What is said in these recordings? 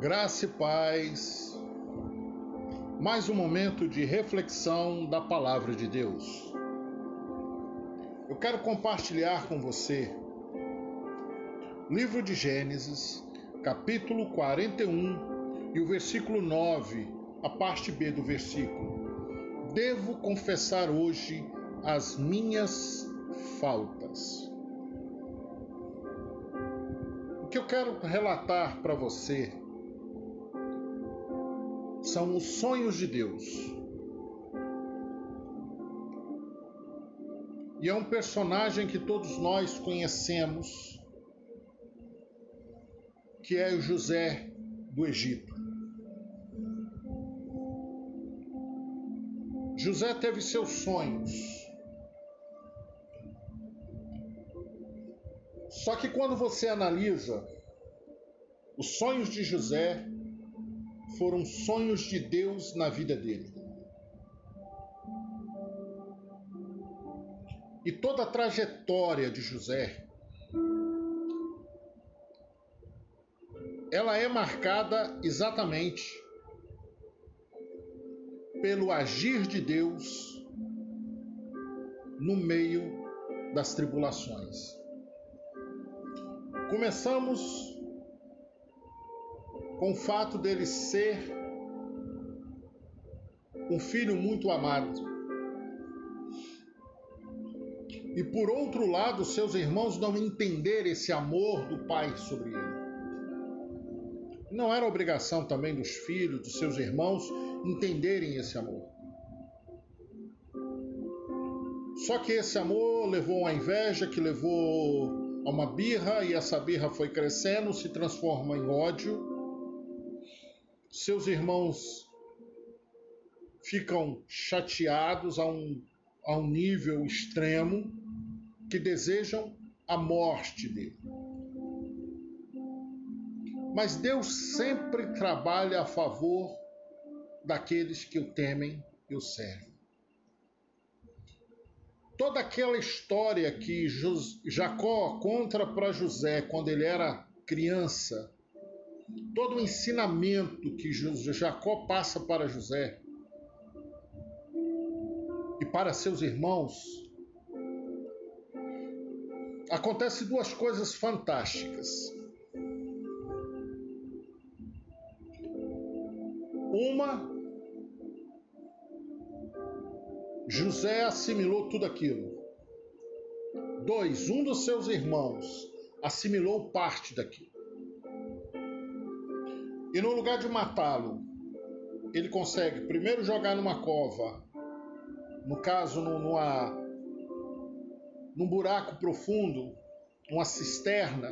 Graça e paz. Mais um momento de reflexão da palavra de Deus. Eu quero compartilhar com você livro de Gênesis, capítulo 41 e o versículo 9, a parte B do versículo. Devo confessar hoje as minhas faltas. O que eu quero relatar para você são os sonhos de Deus. E é um personagem que todos nós conhecemos, que é o José do Egito. José teve seus sonhos. Só que quando você analisa os sonhos de José, foram sonhos de Deus na vida dele. E toda a trajetória de José ela é marcada exatamente pelo agir de Deus no meio das tribulações. Começamos com o fato dele ser um filho muito amado. E por outro lado, seus irmãos não entender esse amor do pai sobre ele. Não era obrigação também dos filhos, dos seus irmãos, entenderem esse amor. Só que esse amor levou a inveja, que levou a uma birra, e essa birra foi crescendo, se transforma em ódio, seus irmãos ficam chateados a um, a um nível extremo que desejam a morte dele. Mas Deus sempre trabalha a favor daqueles que o temem e o servem. Toda aquela história que Jacó conta para José quando ele era criança, todo o ensinamento que Jacó passa para José e para seus irmãos, acontece duas coisas fantásticas. Uma, José assimilou tudo aquilo. Dois, um dos seus irmãos assimilou parte daquilo. E no lugar de matá-lo, ele consegue primeiro jogar numa cova, no caso numa, num buraco profundo, uma cisterna,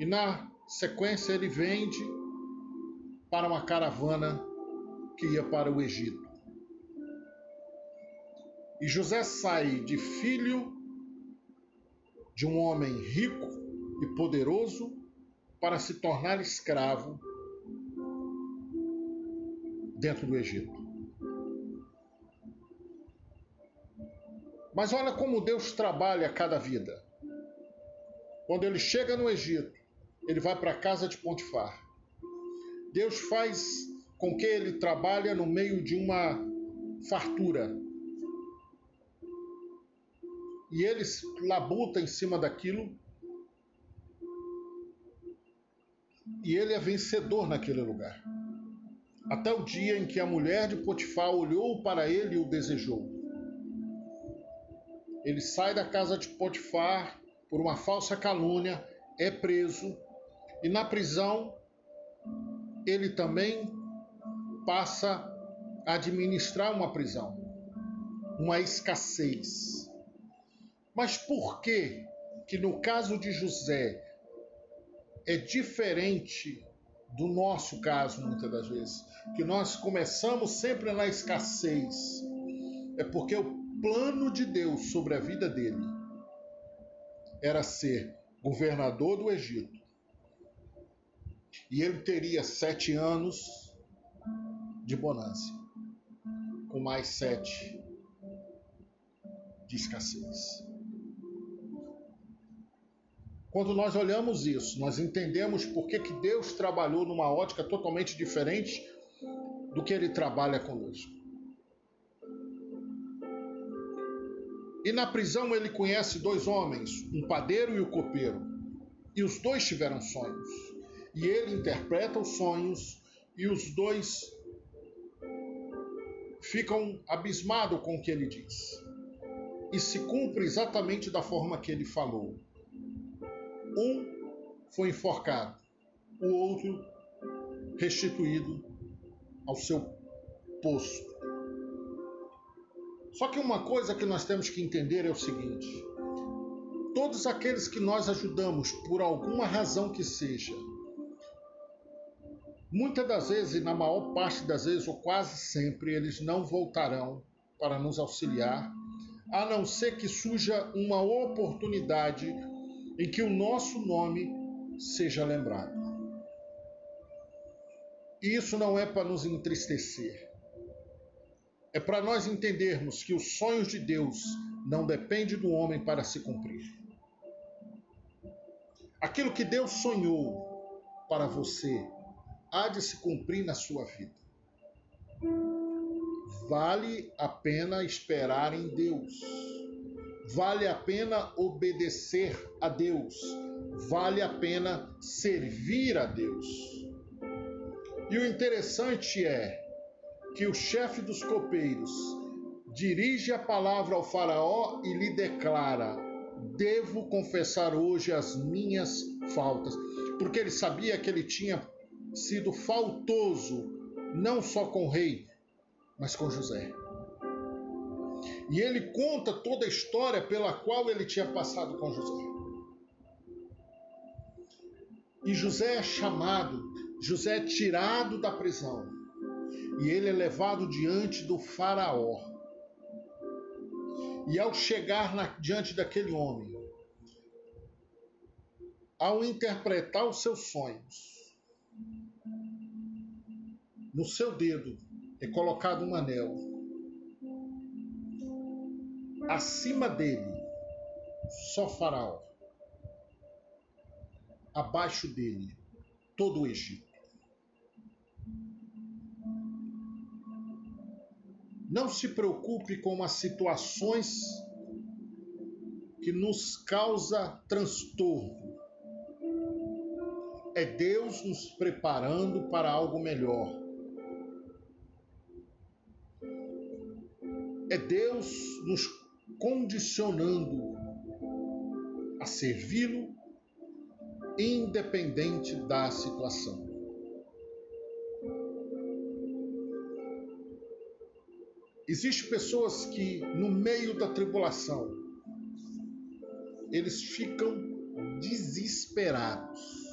e na sequência ele vende para uma caravana que ia para o Egito. E José sai de filho de um homem rico e poderoso para se tornar escravo dentro do Egito. Mas olha como Deus trabalha cada vida. Quando ele chega no Egito, ele vai para a casa de Pontifar. Deus faz com que ele trabalhe no meio de uma fartura. E ele labuta em cima daquilo e ele é vencedor naquele lugar. Até o dia em que a mulher de Potifar olhou para ele e o desejou. Ele sai da casa de Potifar por uma falsa calúnia, é preso e na prisão ele também passa a administrar uma prisão, uma escassez. Mas por que que no caso de José é diferente do nosso caso, muitas das vezes, que nós começamos sempre na escassez. É porque o plano de Deus sobre a vida dele era ser governador do Egito. E ele teria sete anos de bonança, com mais sete de escassez. Quando nós olhamos isso, nós entendemos por que, que Deus trabalhou numa ótica totalmente diferente do que ele trabalha conosco. E na prisão ele conhece dois homens, um padeiro e o um copeiro. E os dois tiveram sonhos. E ele interpreta os sonhos e os dois ficam abismados com o que ele diz. E se cumpre exatamente da forma que ele falou. Um foi enforcado, o outro restituído ao seu posto. Só que uma coisa que nós temos que entender é o seguinte: todos aqueles que nós ajudamos, por alguma razão que seja, muitas das vezes, na maior parte das vezes, ou quase sempre, eles não voltarão para nos auxiliar, a não ser que surja uma oportunidade em que o nosso nome seja lembrado. E isso não é para nos entristecer. É para nós entendermos que os sonhos de Deus não dependem do homem para se cumprir. Aquilo que Deus sonhou para você há de se cumprir na sua vida. Vale a pena esperar em Deus vale a pena obedecer a Deus, vale a pena servir a Deus. E o interessante é que o chefe dos copeiros dirige a palavra ao Faraó e lhe declara: Devo confessar hoje as minhas faltas, porque ele sabia que ele tinha sido faltoso não só com o rei, mas com José. E ele conta toda a história pela qual ele tinha passado com José. E José é chamado, José é tirado da prisão. E ele é levado diante do Faraó. E ao chegar na, diante daquele homem, ao interpretar os seus sonhos, no seu dedo é colocado um anel Acima dele, só Faraó. Abaixo dele, todo o Egito. Não se preocupe com as situações que nos causa transtorno. É Deus nos preparando para algo melhor. É Deus nos condicionando a servi-lo, independente da situação. Existem pessoas que, no meio da tribulação, eles ficam desesperados.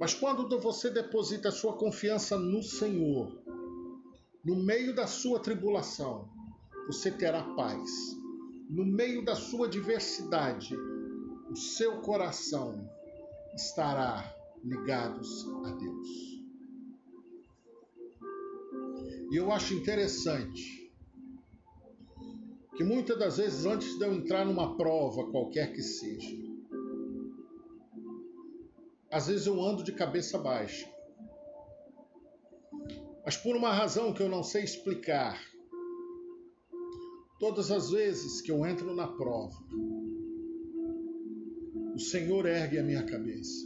Mas quando você deposita a sua confiança no Senhor, no meio da sua tribulação, você terá paz. No meio da sua diversidade, o seu coração estará ligados a Deus. E eu acho interessante que muitas das vezes, antes de eu entrar numa prova, qualquer que seja, às vezes eu ando de cabeça baixa. Mas por uma razão que eu não sei explicar, Todas as vezes que eu entro na prova, o Senhor ergue a minha cabeça.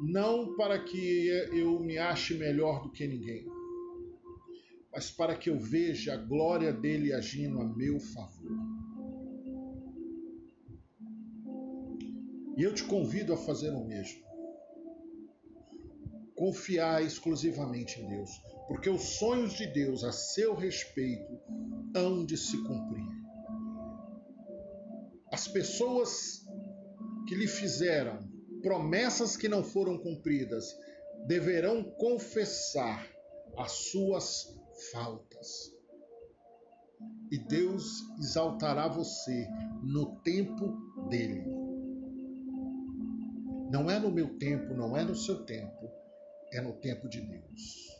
Não para que eu me ache melhor do que ninguém, mas para que eu veja a glória dele agindo a meu favor. E eu te convido a fazer o mesmo. Confiar exclusivamente em Deus porque os sonhos de Deus a seu respeito hão de se cumprir. As pessoas que lhe fizeram promessas que não foram cumpridas deverão confessar as suas faltas. E Deus exaltará você no tempo dele. Não é no meu tempo, não é no seu tempo, é no tempo de Deus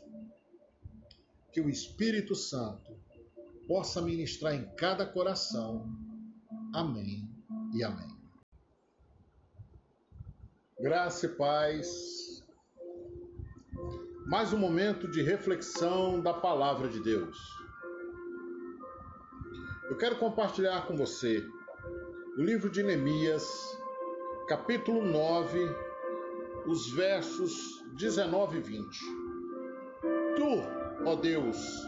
que o Espírito Santo possa ministrar em cada coração Amém e amém. Graça e paz. Mais um momento de reflexão da palavra de Deus. Eu quero compartilhar com você o livro de Neemias, capítulo 9, os versos 19 e 20. Tu, ó Deus,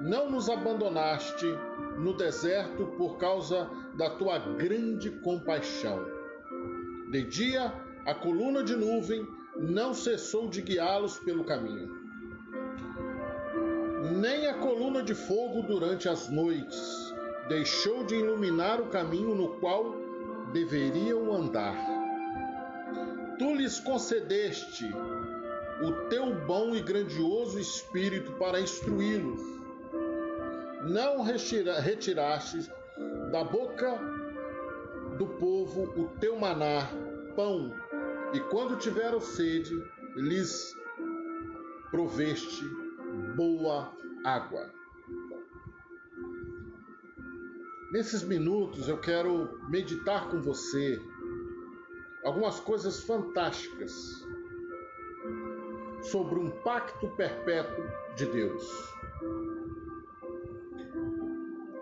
não nos abandonaste no deserto por causa da tua grande compaixão. De dia, a coluna de nuvem não cessou de guiá-los pelo caminho, nem a coluna de fogo durante as noites deixou de iluminar o caminho no qual deveriam andar. Tu lhes concedeste o teu bom e grandioso espírito para instruí-los não retiraste da boca do povo o teu maná, pão, e quando tiveram sede, lhes proveste boa água. Nesses minutos eu quero meditar com você algumas coisas fantásticas sobre um pacto perpétuo de Deus.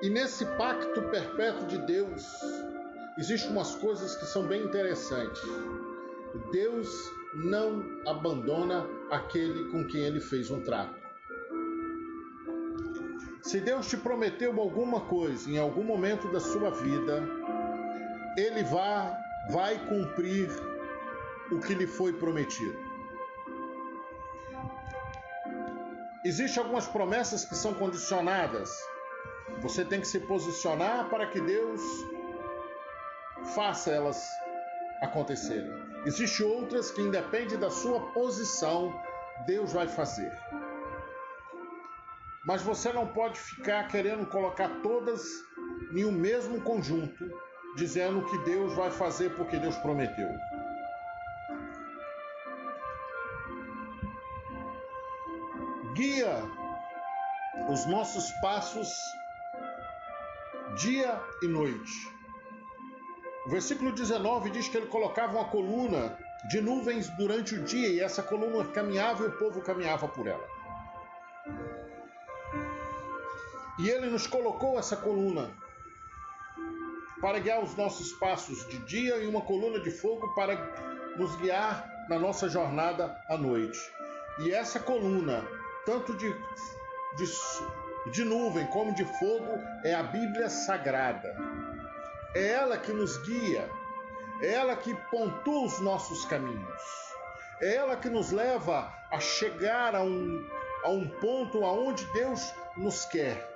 E nesse pacto perpétuo de Deus, existem umas coisas que são bem interessantes. Deus não abandona aquele com quem ele fez um trato. Se Deus te prometeu alguma coisa em algum momento da sua vida, ele vai, vai cumprir o que lhe foi prometido. Existem algumas promessas que são condicionadas você tem que se posicionar para que Deus faça elas acontecerem. Existem outras que independe da sua posição, Deus vai fazer. Mas você não pode ficar querendo colocar todas em um mesmo conjunto, dizendo que Deus vai fazer porque Deus prometeu. Guia os nossos passos dia e noite. O versículo 19 diz que ele colocava uma coluna de nuvens durante o dia e essa coluna caminhava e o povo caminhava por ela. E ele nos colocou essa coluna para guiar os nossos passos de dia e uma coluna de fogo para nos guiar na nossa jornada à noite. E essa coluna, tanto de, de de nuvem como de fogo é a Bíblia Sagrada. É ela que nos guia, é ela que pontua os nossos caminhos, é ela que nos leva a chegar a um, a um ponto aonde Deus nos quer,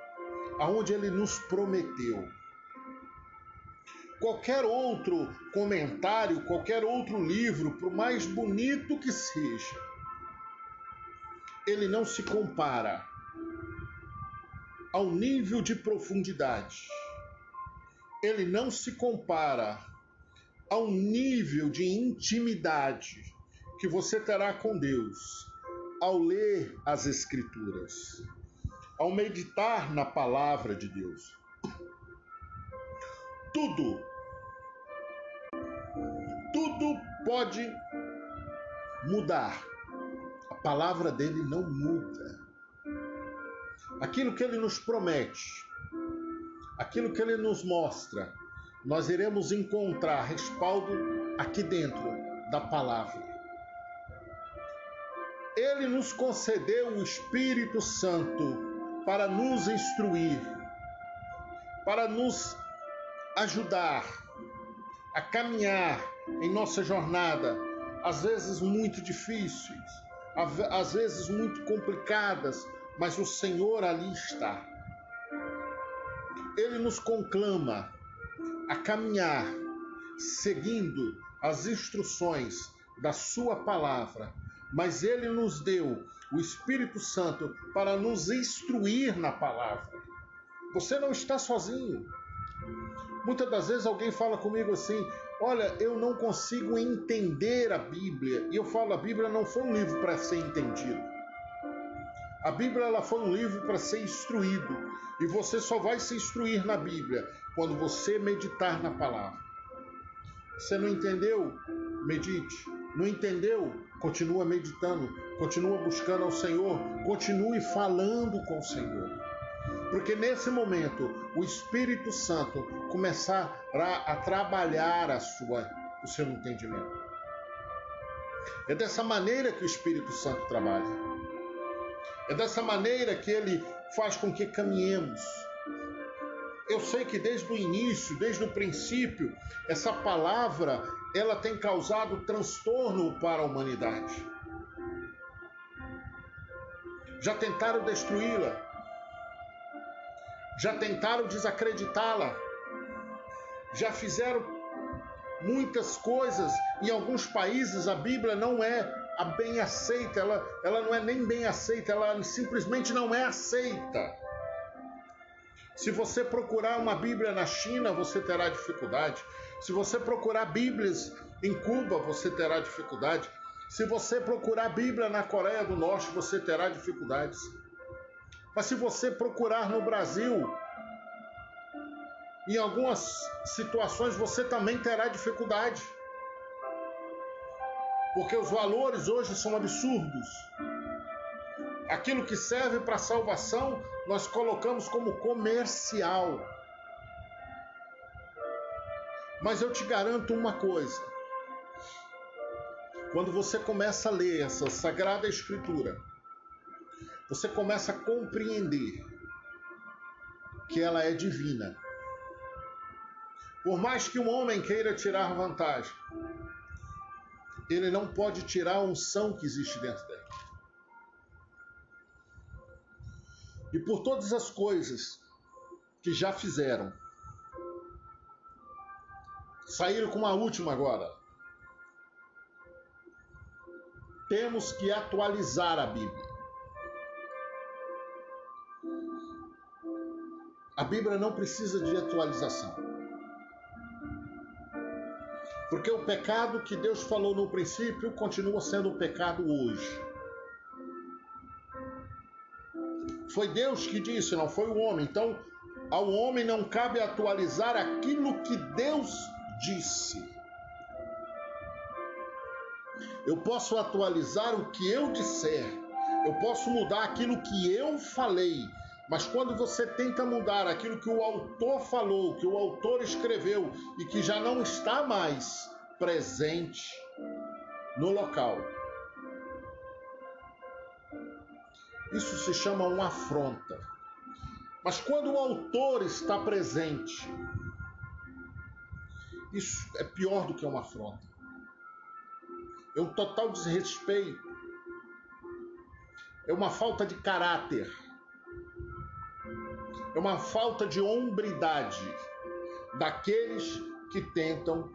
aonde Ele nos prometeu. Qualquer outro comentário, qualquer outro livro, por mais bonito que seja, ele não se compara ao nível de profundidade. Ele não se compara ao nível de intimidade que você terá com Deus ao ler as Escrituras, ao meditar na palavra de Deus. Tudo, tudo pode mudar. Palavra dele não muda aquilo que ele nos promete, aquilo que ele nos mostra, nós iremos encontrar respaldo aqui dentro da palavra. Ele nos concedeu o Espírito Santo para nos instruir, para nos ajudar a caminhar em nossa jornada, às vezes muito difíceis, às vezes muito complicadas, mas o Senhor ali está. Ele nos conclama a caminhar seguindo as instruções da Sua palavra, mas Ele nos deu o Espírito Santo para nos instruir na palavra. Você não está sozinho. Muitas das vezes alguém fala comigo assim: Olha, eu não consigo entender a Bíblia. E eu falo: a Bíblia não foi um livro para ser entendido. A Bíblia ela foi um livro para ser instruído e você só vai se instruir na Bíblia quando você meditar na palavra. Você não entendeu? Medite. Não entendeu? Continua meditando, continua buscando ao Senhor, continue falando com o Senhor. Porque nesse momento o Espírito Santo começará a trabalhar a sua, o seu entendimento. É dessa maneira que o Espírito Santo trabalha. É dessa maneira que ele faz com que caminhemos. Eu sei que desde o início, desde o princípio, essa palavra ela tem causado transtorno para a humanidade. Já tentaram destruí-la. Já tentaram desacreditá-la. Já fizeram muitas coisas. Em alguns países a Bíblia não é a bem aceita, ela, ela não é nem bem aceita, ela simplesmente não é aceita. Se você procurar uma Bíblia na China, você terá dificuldade. Se você procurar Bíblias em Cuba, você terá dificuldade. Se você procurar Bíblia na Coreia do Norte, você terá dificuldades. Mas se você procurar no Brasil, em algumas situações você também terá dificuldade. Porque os valores hoje são absurdos. Aquilo que serve para salvação, nós colocamos como comercial. Mas eu te garanto uma coisa: quando você começa a ler essa sagrada escritura, você começa a compreender que ela é divina. Por mais que um homem queira tirar vantagem, ele não pode tirar a unção que existe dentro dela. E por todas as coisas que já fizeram, saíram com a última agora. Temos que atualizar a Bíblia. A Bíblia não precisa de atualização. Porque o pecado que Deus falou no princípio continua sendo o pecado hoje. Foi Deus que disse, não foi o homem. Então, ao homem não cabe atualizar aquilo que Deus disse. Eu posso atualizar o que eu disser. Eu posso mudar aquilo que eu falei. Mas quando você tenta mudar aquilo que o autor falou, que o autor escreveu e que já não está mais presente no local, Isso se chama uma afronta. Mas quando o autor está presente, isso é pior do que uma afronta. É um total desrespeito. É uma falta de caráter. É uma falta de hombridade daqueles que tentam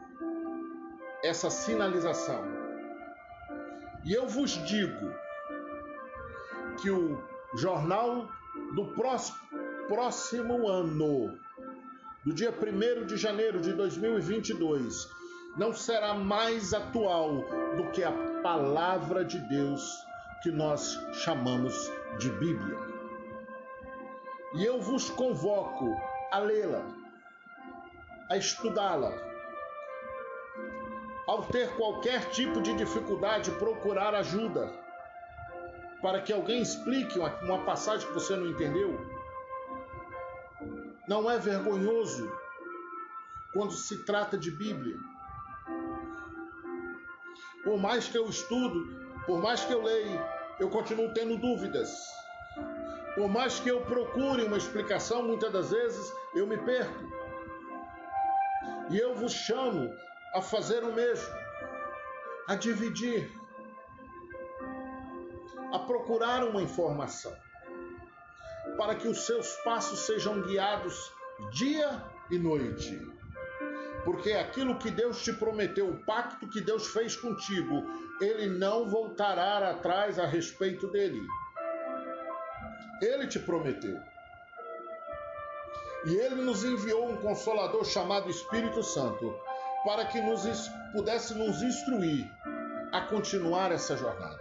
essa sinalização. E eu vos digo, que o jornal do próximo, ano, do dia 1 de janeiro de 2022, não será mais atual do que a palavra de Deus que nós chamamos de Bíblia. E eu vos convoco a lê-la, a estudá-la. Ao ter qualquer tipo de dificuldade, procurar ajuda para que alguém explique uma, uma passagem que você não entendeu? Não é vergonhoso quando se trata de Bíblia. Por mais que eu estudo, por mais que eu leia, eu continuo tendo dúvidas. Por mais que eu procure uma explicação, muitas das vezes eu me perco. E eu vos chamo a fazer o mesmo, a dividir a procurar uma informação, para que os seus passos sejam guiados dia e noite. Porque aquilo que Deus te prometeu, o pacto que Deus fez contigo, ele não voltará atrás a respeito dele. Ele te prometeu. E ele nos enviou um consolador chamado Espírito Santo, para que nos pudesse nos instruir a continuar essa jornada.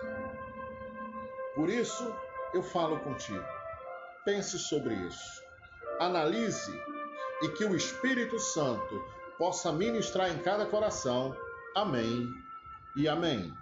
Por isso, eu falo contigo. Pense sobre isso. Analise e que o Espírito Santo possa ministrar em cada coração. Amém e amém.